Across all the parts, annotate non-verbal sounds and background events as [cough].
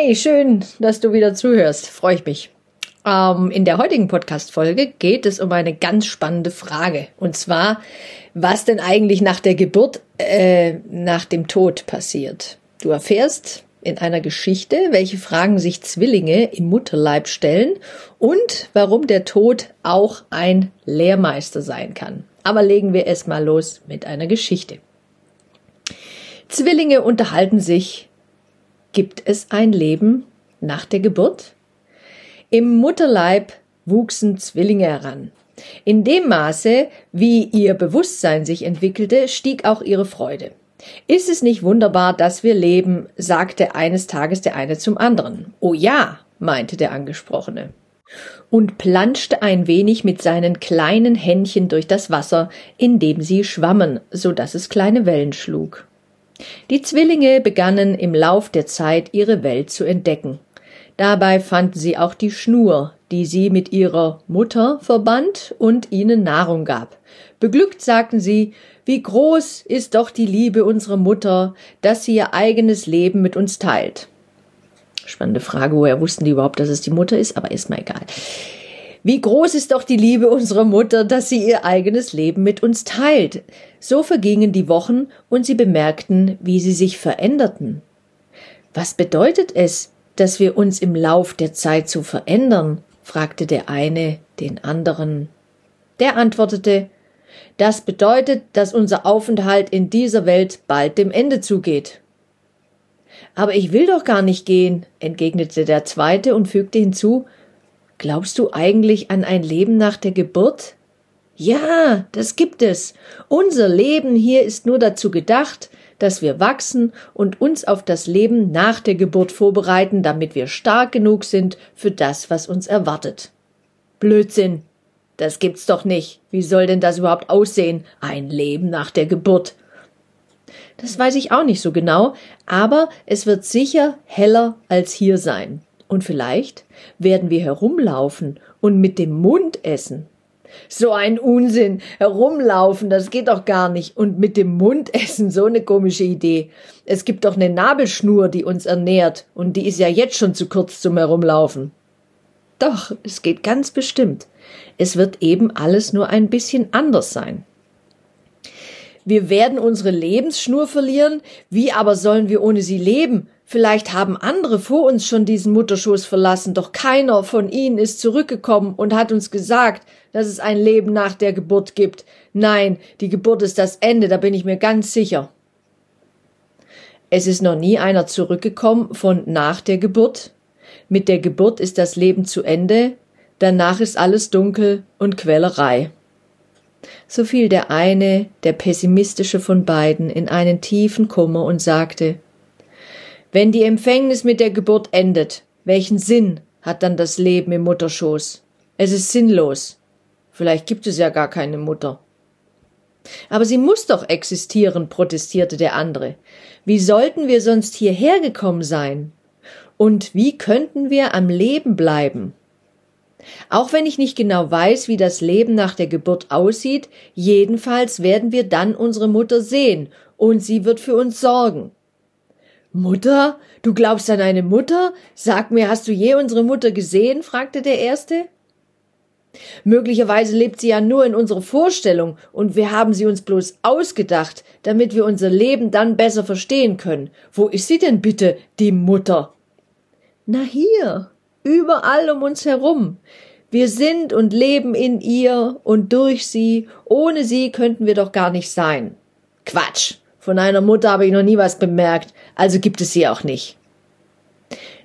Hey, schön, dass du wieder zuhörst. Freue ich mich. Ähm, in der heutigen Podcast-Folge geht es um eine ganz spannende Frage. Und zwar, was denn eigentlich nach der Geburt, äh, nach dem Tod passiert. Du erfährst in einer Geschichte, welche Fragen sich Zwillinge im Mutterleib stellen und warum der Tod auch ein Lehrmeister sein kann. Aber legen wir erstmal los mit einer Geschichte. Zwillinge unterhalten sich Gibt es ein Leben nach der Geburt? Im Mutterleib wuchsen Zwillinge heran. In dem Maße, wie ihr Bewusstsein sich entwickelte, stieg auch ihre Freude. Ist es nicht wunderbar, dass wir leben, sagte eines Tages der eine zum anderen. Oh ja, meinte der Angesprochene und planschte ein wenig mit seinen kleinen Händchen durch das Wasser, in dem sie schwammen, so dass es kleine Wellen schlug. Die Zwillinge begannen im Lauf der Zeit ihre Welt zu entdecken. Dabei fanden sie auch die Schnur, die sie mit ihrer Mutter verband und ihnen Nahrung gab. Beglückt sagten sie, wie groß ist doch die Liebe unserer Mutter, dass sie ihr eigenes Leben mit uns teilt. Spannende Frage, woher wussten die überhaupt, dass es die Mutter ist, aber ist mal egal. Wie groß ist doch die Liebe unserer Mutter, dass sie ihr eigenes Leben mit uns teilt. So vergingen die Wochen und sie bemerkten, wie sie sich veränderten. Was bedeutet es, dass wir uns im Lauf der Zeit so verändern? fragte der eine den anderen. Der antwortete, das bedeutet, dass unser Aufenthalt in dieser Welt bald dem Ende zugeht. Aber ich will doch gar nicht gehen, entgegnete der zweite und fügte hinzu, Glaubst du eigentlich an ein Leben nach der Geburt? Ja, das gibt es. Unser Leben hier ist nur dazu gedacht, dass wir wachsen und uns auf das Leben nach der Geburt vorbereiten, damit wir stark genug sind für das, was uns erwartet. Blödsinn. Das gibt's doch nicht. Wie soll denn das überhaupt aussehen? Ein Leben nach der Geburt. Das weiß ich auch nicht so genau, aber es wird sicher heller als hier sein. Und vielleicht werden wir herumlaufen und mit dem Mund essen. So ein Unsinn. Herumlaufen, das geht doch gar nicht. Und mit dem Mund essen, so eine komische Idee. Es gibt doch eine Nabelschnur, die uns ernährt, und die ist ja jetzt schon zu kurz zum Herumlaufen. Doch, es geht ganz bestimmt. Es wird eben alles nur ein bisschen anders sein. Wir werden unsere Lebensschnur verlieren. Wie aber sollen wir ohne sie leben? Vielleicht haben andere vor uns schon diesen Mutterschoß verlassen, doch keiner von ihnen ist zurückgekommen und hat uns gesagt, dass es ein Leben nach der Geburt gibt. Nein, die Geburt ist das Ende, da bin ich mir ganz sicher. Es ist noch nie einer zurückgekommen von nach der Geburt. Mit der Geburt ist das Leben zu Ende, danach ist alles dunkel und Quälerei. So fiel der eine, der pessimistische von beiden, in einen tiefen Kummer und sagte wenn die Empfängnis mit der Geburt endet, welchen Sinn hat dann das Leben im Mutterschoß? Es ist sinnlos. Vielleicht gibt es ja gar keine Mutter. Aber sie muss doch existieren, protestierte der andere. Wie sollten wir sonst hierher gekommen sein? Und wie könnten wir am Leben bleiben? Auch wenn ich nicht genau weiß, wie das Leben nach der Geburt aussieht, jedenfalls werden wir dann unsere Mutter sehen, und sie wird für uns sorgen. Mutter? Du glaubst an eine Mutter? Sag mir, hast du je unsere Mutter gesehen? fragte der Erste. Möglicherweise lebt sie ja nur in unserer Vorstellung und wir haben sie uns bloß ausgedacht, damit wir unser Leben dann besser verstehen können. Wo ist sie denn bitte, die Mutter? Na hier, überall um uns herum. Wir sind und leben in ihr und durch sie. Ohne sie könnten wir doch gar nicht sein. Quatsch. Von einer Mutter habe ich noch nie was bemerkt, also gibt es sie auch nicht.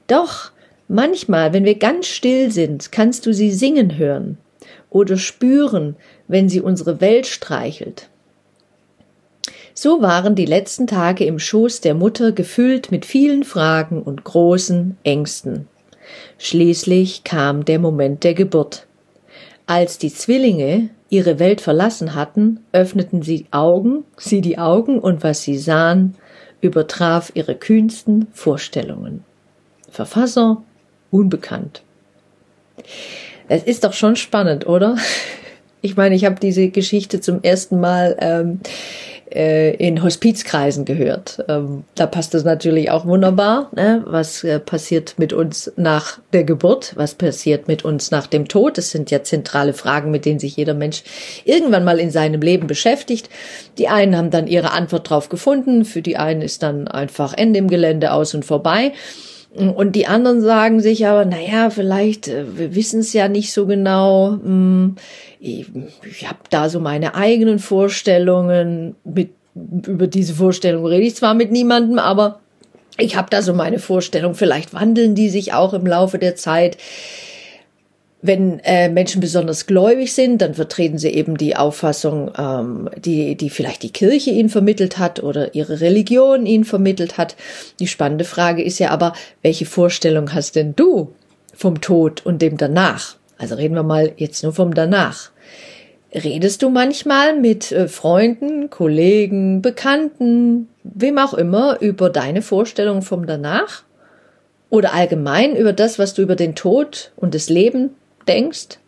Doch, manchmal, wenn wir ganz still sind, kannst du sie singen hören oder spüren, wenn sie unsere Welt streichelt. So waren die letzten Tage im Schoß der Mutter gefüllt mit vielen Fragen und großen Ängsten. Schließlich kam der Moment der Geburt. Als die Zwillinge ihre Welt verlassen hatten, öffneten sie Augen, sie die Augen und was sie sahen, übertraf ihre kühnsten Vorstellungen. Verfasser unbekannt. Es ist doch schon spannend, oder? [laughs] Ich meine, ich habe diese Geschichte zum ersten Mal ähm, äh, in Hospizkreisen gehört. Ähm, da passt es natürlich auch wunderbar. Ne? Was äh, passiert mit uns nach der Geburt? Was passiert mit uns nach dem Tod? Das sind ja zentrale Fragen, mit denen sich jeder Mensch irgendwann mal in seinem Leben beschäftigt. Die einen haben dann ihre Antwort drauf gefunden. Für die einen ist dann einfach Ende im Gelände aus und vorbei. Und die anderen sagen sich aber, naja, vielleicht, äh, wir wissen es ja nicht so genau. Hm, ich, ich habe da so meine eigenen Vorstellungen. Mit, über diese Vorstellung rede ich zwar mit niemandem, aber ich habe da so meine Vorstellung. Vielleicht wandeln die sich auch im Laufe der Zeit. Wenn äh, Menschen besonders gläubig sind, dann vertreten sie eben die Auffassung, ähm, die, die vielleicht die Kirche ihnen vermittelt hat oder ihre Religion ihnen vermittelt hat. Die spannende Frage ist ja aber, welche Vorstellung hast denn du vom Tod und dem danach? Also reden wir mal jetzt nur vom danach. Redest du manchmal mit äh, Freunden, Kollegen, Bekannten, wem auch immer über deine Vorstellung vom danach? Oder allgemein über das, was du über den Tod und das Leben denkst?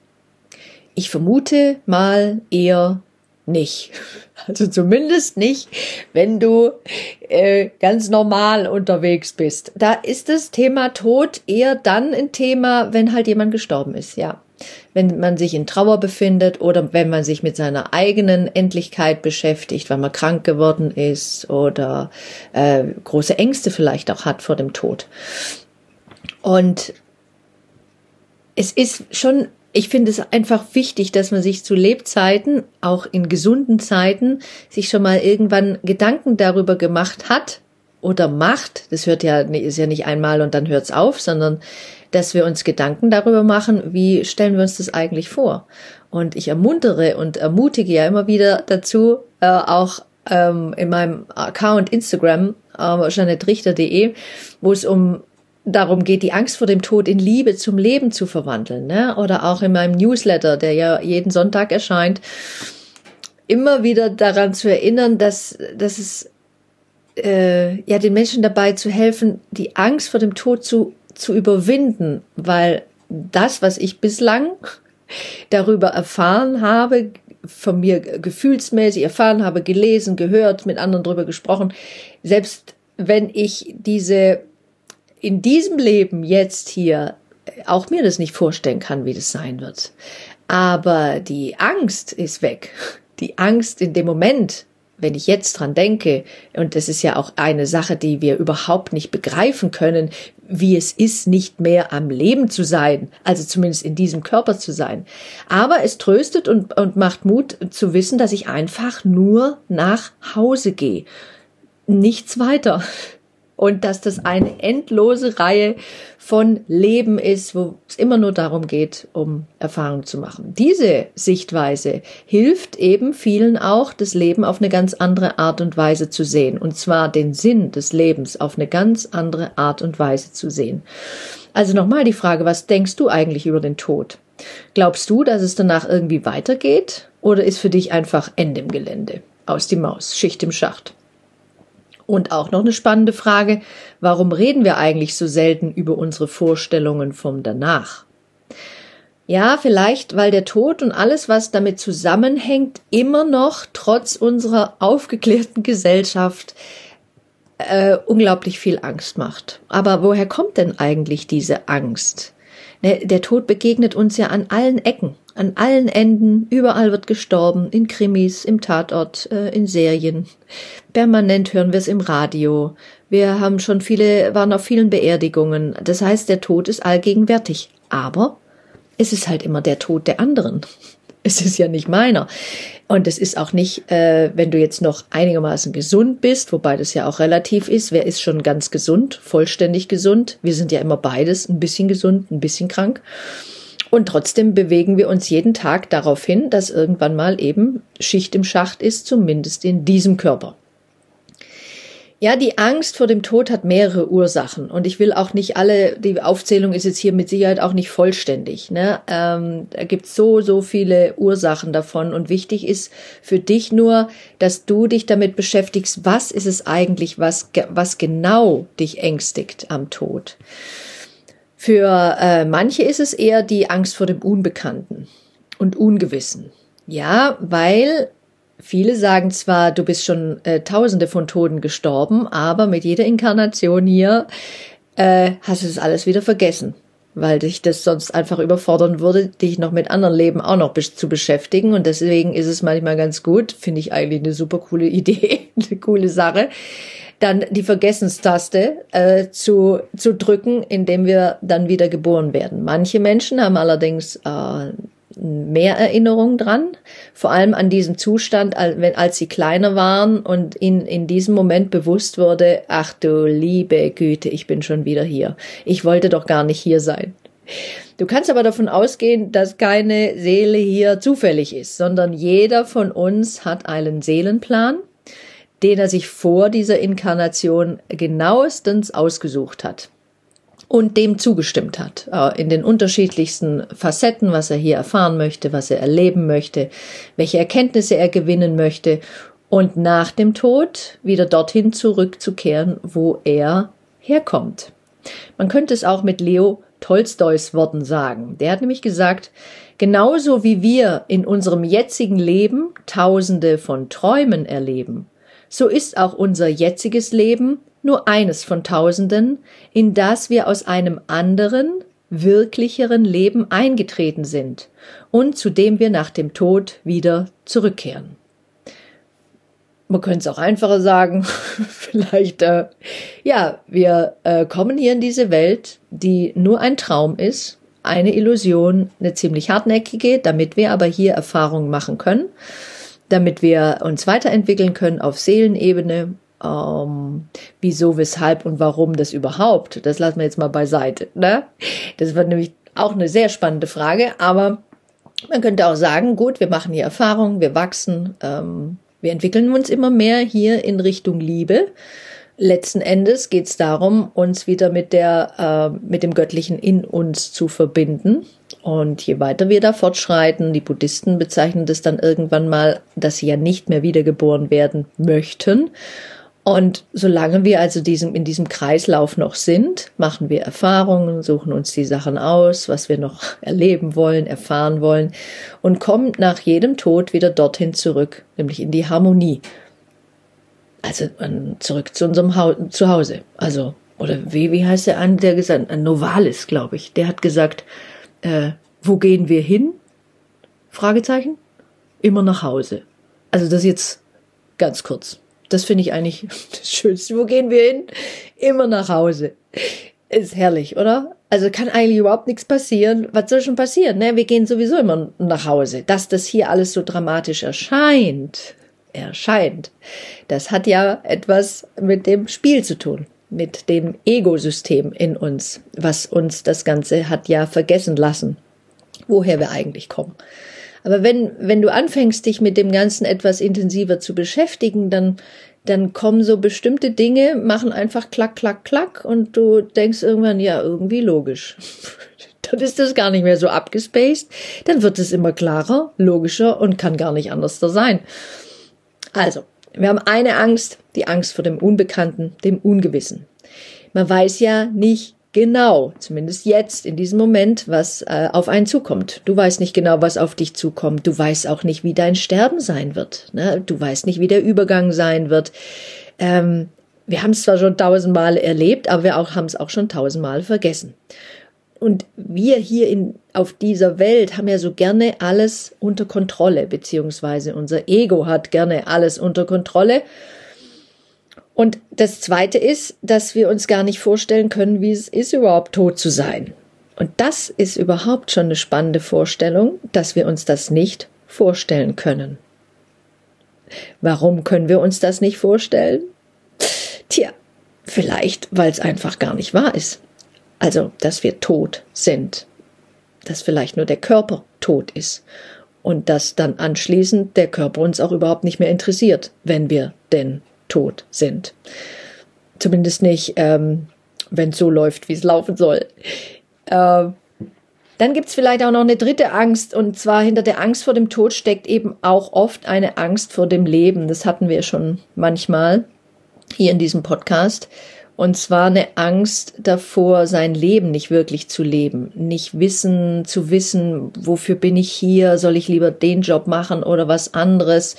Ich vermute mal eher nicht. [laughs] Also zumindest nicht, wenn du äh, ganz normal unterwegs bist. Da ist das Thema Tod eher dann ein Thema, wenn halt jemand gestorben ist, ja. Wenn man sich in Trauer befindet oder wenn man sich mit seiner eigenen Endlichkeit beschäftigt, weil man krank geworden ist oder äh, große Ängste vielleicht auch hat vor dem Tod. Und es ist schon, ich finde es einfach wichtig, dass man sich zu Lebzeiten, auch in gesunden Zeiten, sich schon mal irgendwann Gedanken darüber gemacht hat oder macht. Das hört ja, ist ja nicht einmal und dann hört's auf, sondern dass wir uns Gedanken darüber machen, wie stellen wir uns das eigentlich vor. Und ich ermuntere und ermutige ja immer wieder dazu, äh, auch ähm, in meinem Account Instagram, äh, janettrichter.de, wo es um darum geht, die Angst vor dem Tod in Liebe zum Leben zu verwandeln. Ne? Oder auch in meinem Newsletter, der ja jeden Sonntag erscheint, immer wieder daran zu erinnern, dass, dass es äh, ja den Menschen dabei zu helfen, die Angst vor dem Tod zu, zu überwinden, weil das, was ich bislang darüber erfahren habe, von mir gefühlsmäßig erfahren habe, gelesen, gehört, mit anderen darüber gesprochen, selbst wenn ich diese in diesem Leben jetzt hier auch mir das nicht vorstellen kann, wie das sein wird. Aber die Angst ist weg. Die Angst in dem Moment, wenn ich jetzt dran denke, und das ist ja auch eine Sache, die wir überhaupt nicht begreifen können, wie es ist, nicht mehr am Leben zu sein, also zumindest in diesem Körper zu sein. Aber es tröstet und, und macht Mut zu wissen, dass ich einfach nur nach Hause gehe. Nichts weiter und dass das eine endlose Reihe von Leben ist, wo es immer nur darum geht, um Erfahrung zu machen. Diese Sichtweise hilft eben vielen auch, das Leben auf eine ganz andere Art und Weise zu sehen, und zwar den Sinn des Lebens auf eine ganz andere Art und Weise zu sehen. Also nochmal die Frage, was denkst du eigentlich über den Tod? Glaubst du, dass es danach irgendwie weitergeht? Oder ist für dich einfach Ende im Gelände? Aus die Maus, Schicht im Schacht. Und auch noch eine spannende Frage, warum reden wir eigentlich so selten über unsere Vorstellungen vom Danach? Ja, vielleicht, weil der Tod und alles, was damit zusammenhängt, immer noch trotz unserer aufgeklärten Gesellschaft äh, unglaublich viel Angst macht. Aber woher kommt denn eigentlich diese Angst? Der, der Tod begegnet uns ja an allen Ecken, an allen Enden, überall wird gestorben, in Krimis, im Tatort, äh, in Serien. Permanent hören wir es im Radio. Wir haben schon viele, waren auf vielen Beerdigungen. Das heißt, der Tod ist allgegenwärtig. Aber es ist halt immer der Tod der anderen. [laughs] Es ist ja nicht meiner. Und es ist auch nicht, äh, wenn du jetzt noch einigermaßen gesund bist, wobei das ja auch relativ ist. Wer ist schon ganz gesund, vollständig gesund? Wir sind ja immer beides, ein bisschen gesund, ein bisschen krank. Und trotzdem bewegen wir uns jeden Tag darauf hin, dass irgendwann mal eben Schicht im Schacht ist, zumindest in diesem Körper. Ja, die Angst vor dem Tod hat mehrere Ursachen und ich will auch nicht alle, die Aufzählung ist jetzt hier mit Sicherheit auch nicht vollständig. Ne? Ähm, da gibt's so, so viele Ursachen davon und wichtig ist für dich nur, dass du dich damit beschäftigst, was ist es eigentlich, was, was genau dich ängstigt am Tod. Für äh, manche ist es eher die Angst vor dem Unbekannten und Ungewissen. Ja, weil Viele sagen zwar, du bist schon äh, tausende von Toten gestorben, aber mit jeder Inkarnation hier äh, hast du das alles wieder vergessen, weil dich das sonst einfach überfordern würde, dich noch mit anderen Leben auch noch zu beschäftigen. Und deswegen ist es manchmal ganz gut, finde ich eigentlich eine super coole [laughs] Idee, eine coole Sache, dann die Vergessenstaste äh, zu, zu drücken, indem wir dann wieder geboren werden. Manche Menschen haben allerdings äh, mehr Erinnerung dran, vor allem an diesen Zustand, als sie kleiner waren und ihnen in diesem Moment bewusst wurde, ach du liebe Güte, ich bin schon wieder hier. Ich wollte doch gar nicht hier sein. Du kannst aber davon ausgehen, dass keine Seele hier zufällig ist, sondern jeder von uns hat einen Seelenplan, den er sich vor dieser Inkarnation genauestens ausgesucht hat und dem zugestimmt hat, äh, in den unterschiedlichsten Facetten, was er hier erfahren möchte, was er erleben möchte, welche Erkenntnisse er gewinnen möchte und nach dem Tod wieder dorthin zurückzukehren, wo er herkommt. Man könnte es auch mit Leo Tolstois Worten sagen. Der hat nämlich gesagt, genauso wie wir in unserem jetzigen Leben tausende von Träumen erleben, so ist auch unser jetziges Leben nur eines von tausenden, in das wir aus einem anderen, wirklicheren Leben eingetreten sind und zu dem wir nach dem Tod wieder zurückkehren. Man könnte es auch einfacher sagen, [laughs] vielleicht, äh, ja, wir äh, kommen hier in diese Welt, die nur ein Traum ist, eine Illusion, eine ziemlich hartnäckige, damit wir aber hier Erfahrungen machen können, damit wir uns weiterentwickeln können auf Seelenebene ähm, wieso, weshalb und warum das überhaupt, das lassen wir jetzt mal beiseite. Ne? Das wird nämlich auch eine sehr spannende Frage, aber man könnte auch sagen, gut, wir machen hier Erfahrungen, wir wachsen, ähm, wir entwickeln uns immer mehr hier in Richtung Liebe. Letzten Endes geht es darum, uns wieder mit der, äh, mit dem Göttlichen in uns zu verbinden. Und je weiter wir da fortschreiten, die Buddhisten bezeichnen das dann irgendwann mal, dass sie ja nicht mehr wiedergeboren werden möchten und solange wir also diesem, in diesem Kreislauf noch sind, machen wir Erfahrungen, suchen uns die Sachen aus, was wir noch erleben wollen, erfahren wollen und kommen nach jedem Tod wieder dorthin zurück, nämlich in die Harmonie. Also zurück zu unserem ha Zuhause. Also, oder wie, wie heißt der an, der gesagt, ein Novalis, glaube ich, der hat gesagt, äh, wo gehen wir hin? Fragezeichen. Immer nach Hause. Also das jetzt ganz kurz. Das finde ich eigentlich [laughs] das Schönste. Wo gehen wir hin? Immer nach Hause. Ist herrlich, oder? Also kann eigentlich überhaupt nichts passieren. Was soll schon passieren? Ne? Wir gehen sowieso immer nach Hause. Dass das hier alles so dramatisch erscheint, erscheint, das hat ja etwas mit dem Spiel zu tun, mit dem Ego-System in uns, was uns das Ganze hat ja vergessen lassen, woher wir eigentlich kommen. Aber wenn, wenn du anfängst, dich mit dem Ganzen etwas intensiver zu beschäftigen, dann, dann kommen so bestimmte Dinge, machen einfach klack, klack, klack und du denkst irgendwann, ja, irgendwie logisch. [laughs] dann ist das gar nicht mehr so abgespaced. Dann wird es immer klarer, logischer und kann gar nicht anders da sein. Also, wir haben eine Angst, die Angst vor dem Unbekannten, dem Ungewissen. Man weiß ja nicht, genau, zumindest jetzt, in diesem Moment, was äh, auf einen zukommt. Du weißt nicht genau, was auf dich zukommt. Du weißt auch nicht, wie dein Sterben sein wird. Ne? Du weißt nicht, wie der Übergang sein wird. Ähm, wir haben es zwar schon tausendmal erlebt, aber wir auch, haben es auch schon tausendmal vergessen. Und wir hier in, auf dieser Welt haben ja so gerne alles unter Kontrolle, beziehungsweise unser Ego hat gerne alles unter Kontrolle und das Zweite ist, dass wir uns gar nicht vorstellen können, wie es ist, überhaupt tot zu sein. Und das ist überhaupt schon eine spannende Vorstellung, dass wir uns das nicht vorstellen können. Warum können wir uns das nicht vorstellen? Tja, vielleicht, weil es einfach gar nicht wahr ist. Also, dass wir tot sind. Dass vielleicht nur der Körper tot ist. Und dass dann anschließend der Körper uns auch überhaupt nicht mehr interessiert, wenn wir denn tot sind. Zumindest nicht, ähm, wenn es so läuft, wie es laufen soll. Äh, dann gibt es vielleicht auch noch eine dritte Angst, und zwar hinter der Angst vor dem Tod steckt eben auch oft eine Angst vor dem Leben. Das hatten wir schon manchmal hier in diesem Podcast. Und zwar eine Angst davor, sein Leben nicht wirklich zu leben. Nicht wissen, zu wissen, wofür bin ich hier? Soll ich lieber den Job machen oder was anderes?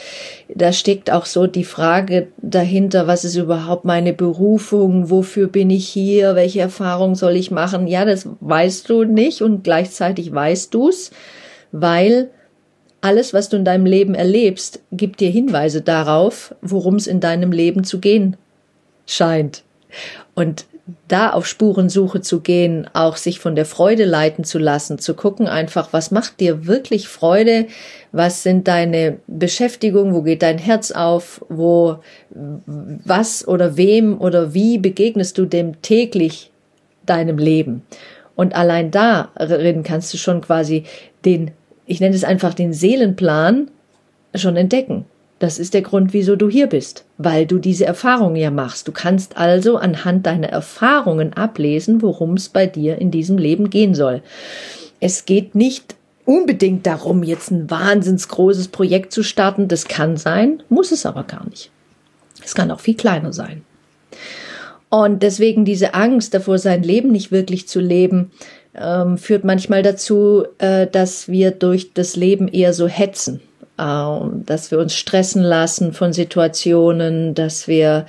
Da steckt auch so die Frage dahinter, was ist überhaupt meine Berufung? Wofür bin ich hier? Welche Erfahrung soll ich machen? Ja, das weißt du nicht und gleichzeitig weißt du's, weil alles, was du in deinem Leben erlebst, gibt dir Hinweise darauf, worum es in deinem Leben zu gehen scheint. Und da auf Spurensuche zu gehen, auch sich von der Freude leiten zu lassen, zu gucken einfach, was macht dir wirklich Freude, was sind deine Beschäftigungen, wo geht dein Herz auf, wo, was oder wem oder wie begegnest du dem täglich deinem Leben. Und allein darin kannst du schon quasi den, ich nenne es einfach den Seelenplan schon entdecken. Das ist der Grund, wieso du hier bist, weil du diese Erfahrungen ja machst. Du kannst also anhand deiner Erfahrungen ablesen, worum es bei dir in diesem Leben gehen soll. Es geht nicht unbedingt darum, jetzt ein wahnsinns großes Projekt zu starten. Das kann sein, muss es aber gar nicht. Es kann auch viel kleiner sein. Und deswegen diese Angst davor, sein Leben nicht wirklich zu leben, ähm, führt manchmal dazu, äh, dass wir durch das Leben eher so hetzen dass wir uns stressen lassen von Situationen, dass wir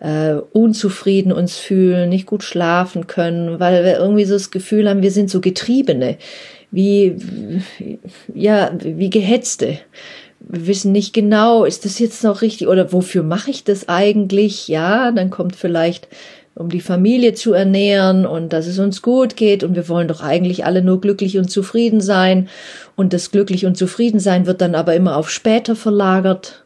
äh, unzufrieden uns fühlen, nicht gut schlafen können, weil wir irgendwie so das Gefühl haben, wir sind so Getriebene, wie, ja, wie Gehetzte. Wir wissen nicht genau, ist das jetzt noch richtig oder wofür mache ich das eigentlich? Ja, dann kommt vielleicht um die Familie zu ernähren und dass es uns gut geht und wir wollen doch eigentlich alle nur glücklich und zufrieden sein und das glücklich und zufrieden sein wird dann aber immer auf später verlagert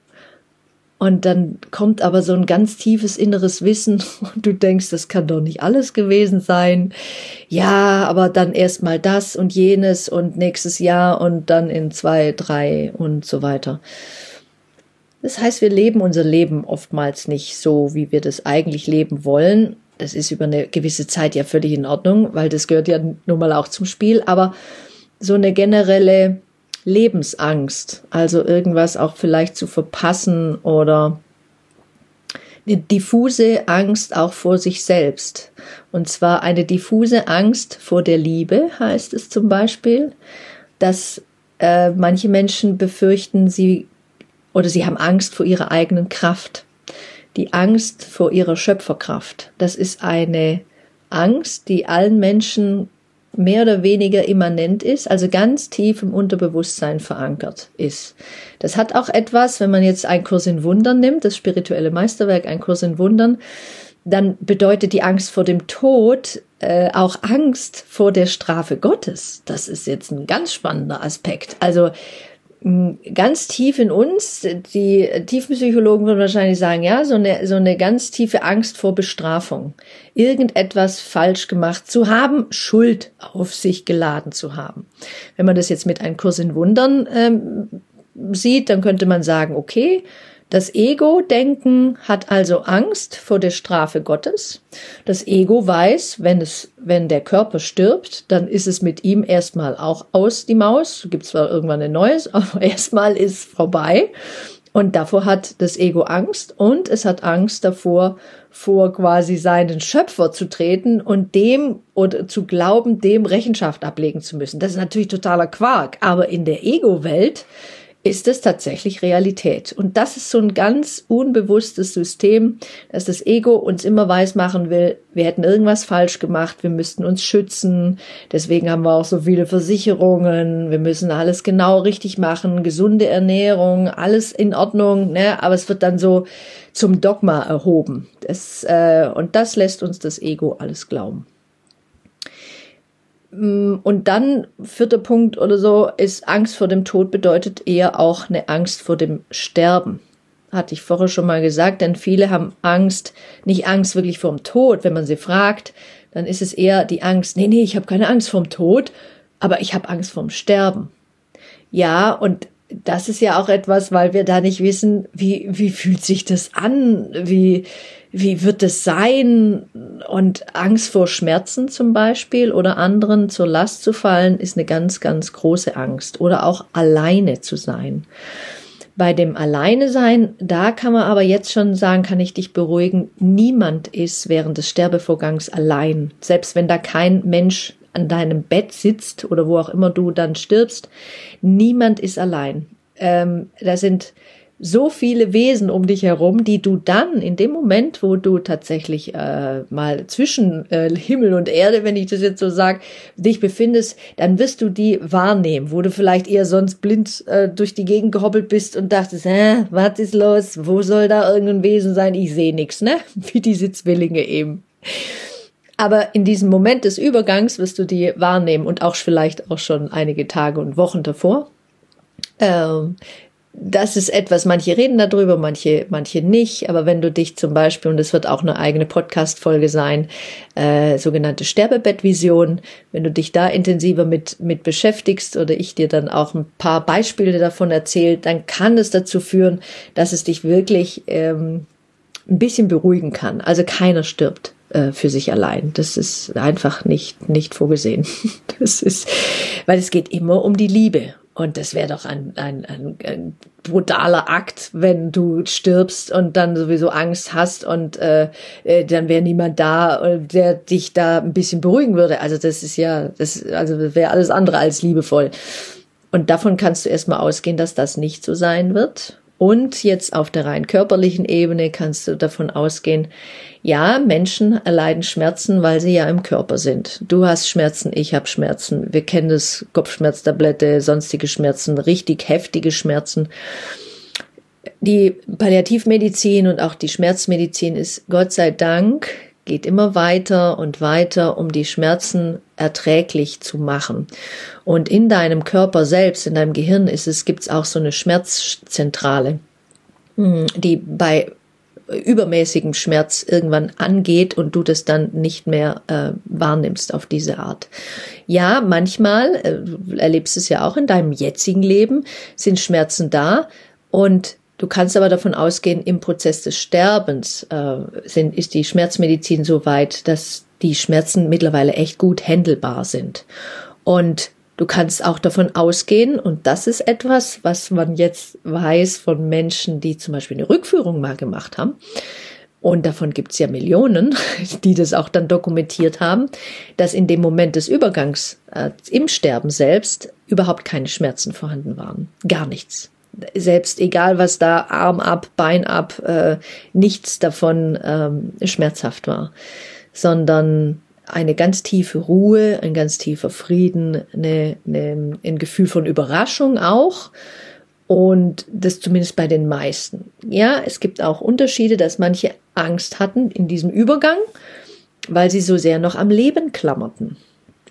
und dann kommt aber so ein ganz tiefes inneres Wissen [laughs] und du denkst, das kann doch nicht alles gewesen sein. Ja, aber dann erstmal das und jenes und nächstes Jahr und dann in zwei, drei und so weiter. Das heißt, wir leben unser Leben oftmals nicht so, wie wir das eigentlich leben wollen. Das ist über eine gewisse Zeit ja völlig in Ordnung, weil das gehört ja nun mal auch zum Spiel. Aber so eine generelle Lebensangst, also irgendwas auch vielleicht zu verpassen oder eine diffuse Angst auch vor sich selbst. Und zwar eine diffuse Angst vor der Liebe, heißt es zum Beispiel, dass äh, manche Menschen befürchten, sie oder sie haben Angst vor ihrer eigenen Kraft. Die Angst vor ihrer Schöpferkraft. Das ist eine Angst, die allen Menschen mehr oder weniger immanent ist, also ganz tief im Unterbewusstsein verankert ist. Das hat auch etwas, wenn man jetzt einen Kurs in Wundern nimmt, das spirituelle Meisterwerk, ein Kurs in Wundern, dann bedeutet die Angst vor dem Tod äh, auch Angst vor der Strafe Gottes. Das ist jetzt ein ganz spannender Aspekt. Also ganz tief in uns, die Tiefenpsychologen würden wahrscheinlich sagen, ja, so eine, so eine ganz tiefe Angst vor Bestrafung, irgendetwas falsch gemacht zu haben, Schuld auf sich geladen zu haben. Wenn man das jetzt mit einem Kurs in Wundern ähm, sieht, dann könnte man sagen, okay, das Ego-Denken hat also Angst vor der Strafe Gottes. Das Ego weiß, wenn es, wenn der Körper stirbt, dann ist es mit ihm erstmal auch aus die Maus. Gibt zwar irgendwann ein neues, [laughs] aber erstmal ist vorbei. Und davor hat das Ego Angst und es hat Angst davor, vor quasi seinen Schöpfer zu treten und dem oder zu glauben, dem Rechenschaft ablegen zu müssen. Das ist natürlich totaler Quark. Aber in der Ego-Welt ist es tatsächlich Realität. Und das ist so ein ganz unbewusstes System, dass das Ego uns immer weismachen will, wir hätten irgendwas falsch gemacht, wir müssten uns schützen, deswegen haben wir auch so viele Versicherungen, wir müssen alles genau richtig machen, gesunde Ernährung, alles in Ordnung, ne? aber es wird dann so zum Dogma erhoben. Das, äh, und das lässt uns das Ego alles glauben. Mm, und dann, vierter Punkt oder so, ist Angst vor dem Tod bedeutet eher auch eine Angst vor dem Sterben. Hatte ich vorher schon mal gesagt, denn viele haben Angst, nicht Angst wirklich vor dem Tod. Wenn man sie fragt, dann ist es eher die Angst, nee, nee, ich habe keine Angst vor dem Tod, aber ich habe Angst vor dem Sterben. Ja, und das ist ja auch etwas, weil wir da nicht wissen, wie, wie fühlt sich das an, wie, wie wird es sein? Und Angst vor Schmerzen zum Beispiel oder anderen zur Last zu fallen, ist eine ganz, ganz große Angst. Oder auch alleine zu sein. Bei dem Alleine sein, da kann man aber jetzt schon sagen, kann ich dich beruhigen, niemand ist während des Sterbevorgangs allein. Selbst wenn da kein Mensch an deinem Bett sitzt oder wo auch immer du dann stirbst, niemand ist allein. Ähm, da sind so viele Wesen um dich herum, die du dann in dem Moment, wo du tatsächlich äh, mal zwischen äh, Himmel und Erde, wenn ich das jetzt so sage, dich befindest, dann wirst du die wahrnehmen, wo du vielleicht eher sonst blind äh, durch die Gegend gehoppelt bist und dachtest, hä, was ist los? Wo soll da irgendein Wesen sein? Ich sehe nichts, ne? [laughs] Wie diese Zwillinge eben. Aber in diesem Moment des Übergangs wirst du die wahrnehmen und auch vielleicht auch schon einige Tage und Wochen davor. Ähm, das ist etwas, manche reden darüber, manche, manche nicht. Aber wenn du dich zum Beispiel, und es wird auch eine eigene Podcast-Folge sein, äh, sogenannte Sterbebettvision, wenn du dich da intensiver mit, mit beschäftigst oder ich dir dann auch ein paar Beispiele davon erzählt, dann kann es dazu führen, dass es dich wirklich ähm, ein bisschen beruhigen kann. Also keiner stirbt äh, für sich allein. Das ist einfach nicht, nicht vorgesehen. [laughs] Das ist, weil es geht immer um die Liebe. Und das wäre doch ein, ein, ein, ein brutaler Akt, wenn du stirbst und dann sowieso Angst hast und äh, äh dann wäre niemand da, der dich da ein bisschen beruhigen würde. Also das ist ja, das also wäre alles andere als liebevoll. Und davon kannst du erstmal ausgehen, dass das nicht so sein wird. Und jetzt auf der rein körperlichen Ebene kannst du davon ausgehen, ja, Menschen erleiden Schmerzen, weil sie ja im Körper sind. Du hast Schmerzen, ich habe Schmerzen. Wir kennen das Kopfschmerztablette, sonstige Schmerzen, richtig heftige Schmerzen. Die Palliativmedizin und auch die Schmerzmedizin ist Gott sei Dank geht immer weiter und weiter, um die Schmerzen erträglich zu machen. Und in deinem Körper selbst, in deinem Gehirn ist es, gibt's auch so eine Schmerzzentrale, hm, die bei übermäßigem Schmerz irgendwann angeht und du das dann nicht mehr äh, wahrnimmst auf diese Art. Ja, manchmal, äh, du erlebst es ja auch in deinem jetzigen Leben, sind Schmerzen da und Du kannst aber davon ausgehen, im Prozess des Sterbens äh, sind, ist die Schmerzmedizin so weit, dass die Schmerzen mittlerweile echt gut händelbar sind. Und Du kannst auch davon ausgehen, und das ist etwas, was man jetzt weiß von Menschen, die zum Beispiel eine Rückführung mal gemacht haben. Und davon gibt's ja Millionen, [laughs] die das auch dann dokumentiert haben, dass in dem Moment des Übergangs äh, im Sterben selbst überhaupt keine Schmerzen vorhanden waren. Gar nichts. Selbst egal, was da Arm ab, Bein ab, äh, nichts davon ähm, schmerzhaft war, sondern eine ganz tiefe Ruhe, ein ganz tiefer Frieden, eine, eine, ein Gefühl von Überraschung auch. Und das zumindest bei den meisten. Ja, es gibt auch Unterschiede, dass manche Angst hatten in diesem Übergang, weil sie so sehr noch am Leben klammerten,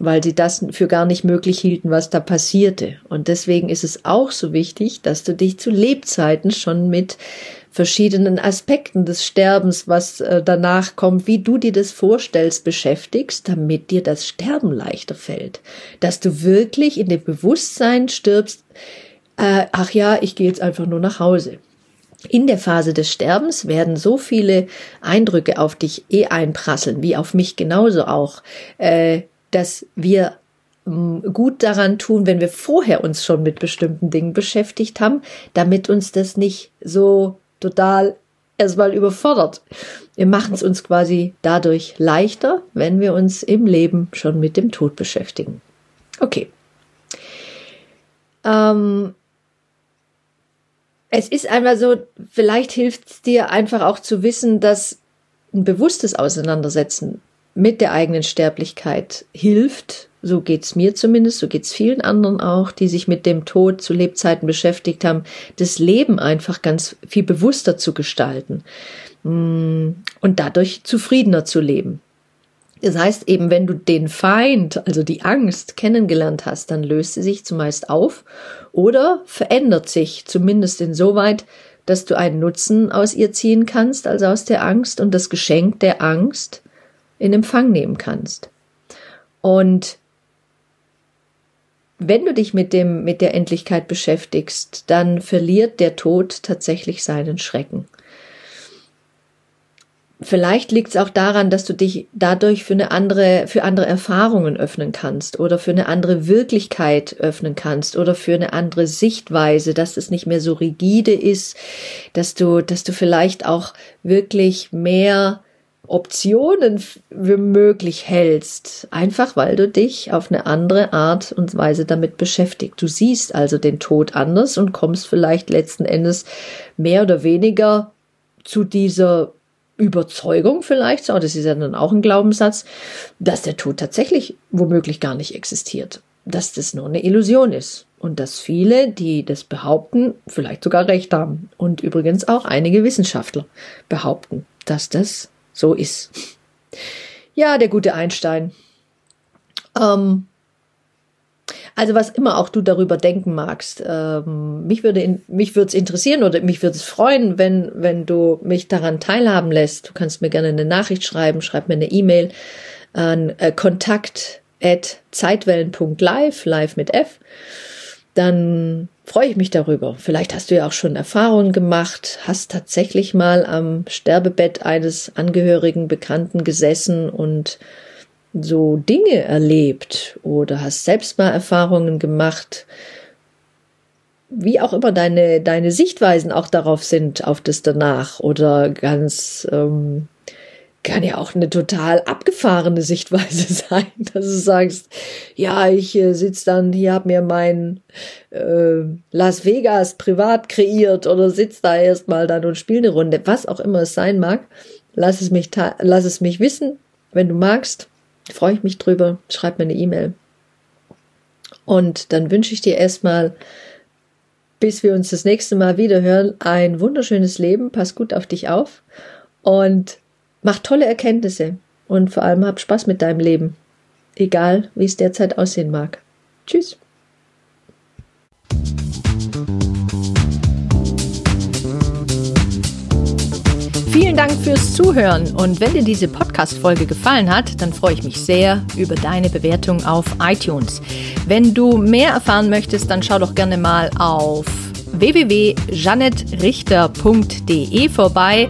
weil sie das für gar nicht möglich hielten, was da passierte. Und deswegen ist es auch so wichtig, dass du dich zu Lebzeiten schon mit verschiedenen Aspekten des Sterbens, was äh, danach kommt, wie du dir das vorstellst, beschäftigst, damit dir das Sterben leichter fällt. Dass du wirklich in dem Bewusstsein stirbst, äh, ach ja, ich gehe jetzt einfach nur nach Hause. In der Phase des Sterbens werden so viele Eindrücke auf dich eh einprasseln, wie auf mich genauso auch, äh, dass wir mm, gut daran tun, wenn wir vorher uns schon mit bestimmten Dingen beschäftigt haben, damit uns das nicht so total erstmal überfordert. Wir machen es uns quasi dadurch leichter, wenn wir uns im Leben schon mit dem Tod beschäftigen. Okay. Ähm, es ist einmal so, vielleicht hilft es dir einfach auch zu wissen, dass ein bewusstes Auseinandersetzen mit der eigenen Sterblichkeit hilft, so geht's mir zumindest, so geht's vielen anderen auch, die sich mit dem Tod zu Lebzeiten beschäftigt haben, das Leben einfach ganz viel bewusster zu gestalten mm, und dadurch zufriedener zu leben. Das heißt eben, wenn du den Feind, also die Angst kennengelernt hast, dann löst sie sich zumeist auf oder verändert sich, zumindest insoweit, dass du einen Nutzen aus ihr ziehen kannst, also aus der Angst und das Geschenk der Angst in Empfang nehmen kannst. Und wenn du dich mit dem, mit der Endlichkeit beschäftigst, dann verliert der Tod tatsächlich seinen Schrecken. Vielleicht liegt es auch daran, dass du dich dadurch für eine andere, für andere Erfahrungen öffnen kannst oder für eine andere Wirklichkeit öffnen kannst oder für eine andere Sichtweise, dass es nicht mehr so rigide ist, dass du, dass du vielleicht auch wirklich mehr Optionen für möglich hältst, einfach weil du dich auf eine andere Art und Weise damit beschäftigt. Du siehst also den Tod anders und kommst vielleicht letzten Endes mehr oder weniger zu dieser Überzeugung vielleicht, so, das ist ja dann auch ein Glaubenssatz, dass der Tod tatsächlich womöglich gar nicht existiert, dass das nur eine Illusion ist und dass viele, die das behaupten, vielleicht sogar recht haben und übrigens auch einige Wissenschaftler behaupten, dass das so ist. Ja, der gute Einstein. Ähm, also was immer auch du darüber denken magst, ähm, mich würde in, mich würde es interessieren oder mich würde es freuen, wenn wenn du mich daran teilhaben lässt. Du kannst mir gerne eine Nachricht schreiben, schreib mir eine E-Mail an äh, kontakt at zeitwellen.live, live mit F. Dann freue ich mich darüber. Vielleicht hast du ja auch schon Erfahrungen gemacht, hast tatsächlich mal am Sterbebett eines Angehörigen, Bekannten gesessen und so Dinge erlebt oder hast selbst mal Erfahrungen gemacht, wie auch immer deine, deine Sichtweisen auch darauf sind, auf das danach oder ganz ähm, kann ja auch eine total abgefahrene Sichtweise [laughs] sein, dass du sagst, ja, ich äh, sitz dann hier, hab mir mein äh, Las Vegas privat kreiert oder sitz da erstmal dann und spiel eine Runde, was auch immer es sein mag. Lass es mich, lass es mich wissen, wenn du magst. Freue ich mich drüber. Schreib mir eine E-Mail. Und dann wünsche ich dir erstmal, bis wir uns das nächste Mal wieder hören, ein wunderschönes Leben. Pass gut auf dich auf und Mach tolle Erkenntnisse und vor allem hab Spaß mit deinem Leben, egal wie es derzeit aussehen mag. Tschüss. Vielen Dank fürs Zuhören und wenn dir diese Podcast-Folge gefallen hat, dann freue ich mich sehr über deine Bewertung auf iTunes. Wenn du mehr erfahren möchtest, dann schau doch gerne mal auf www.janettrichter.de vorbei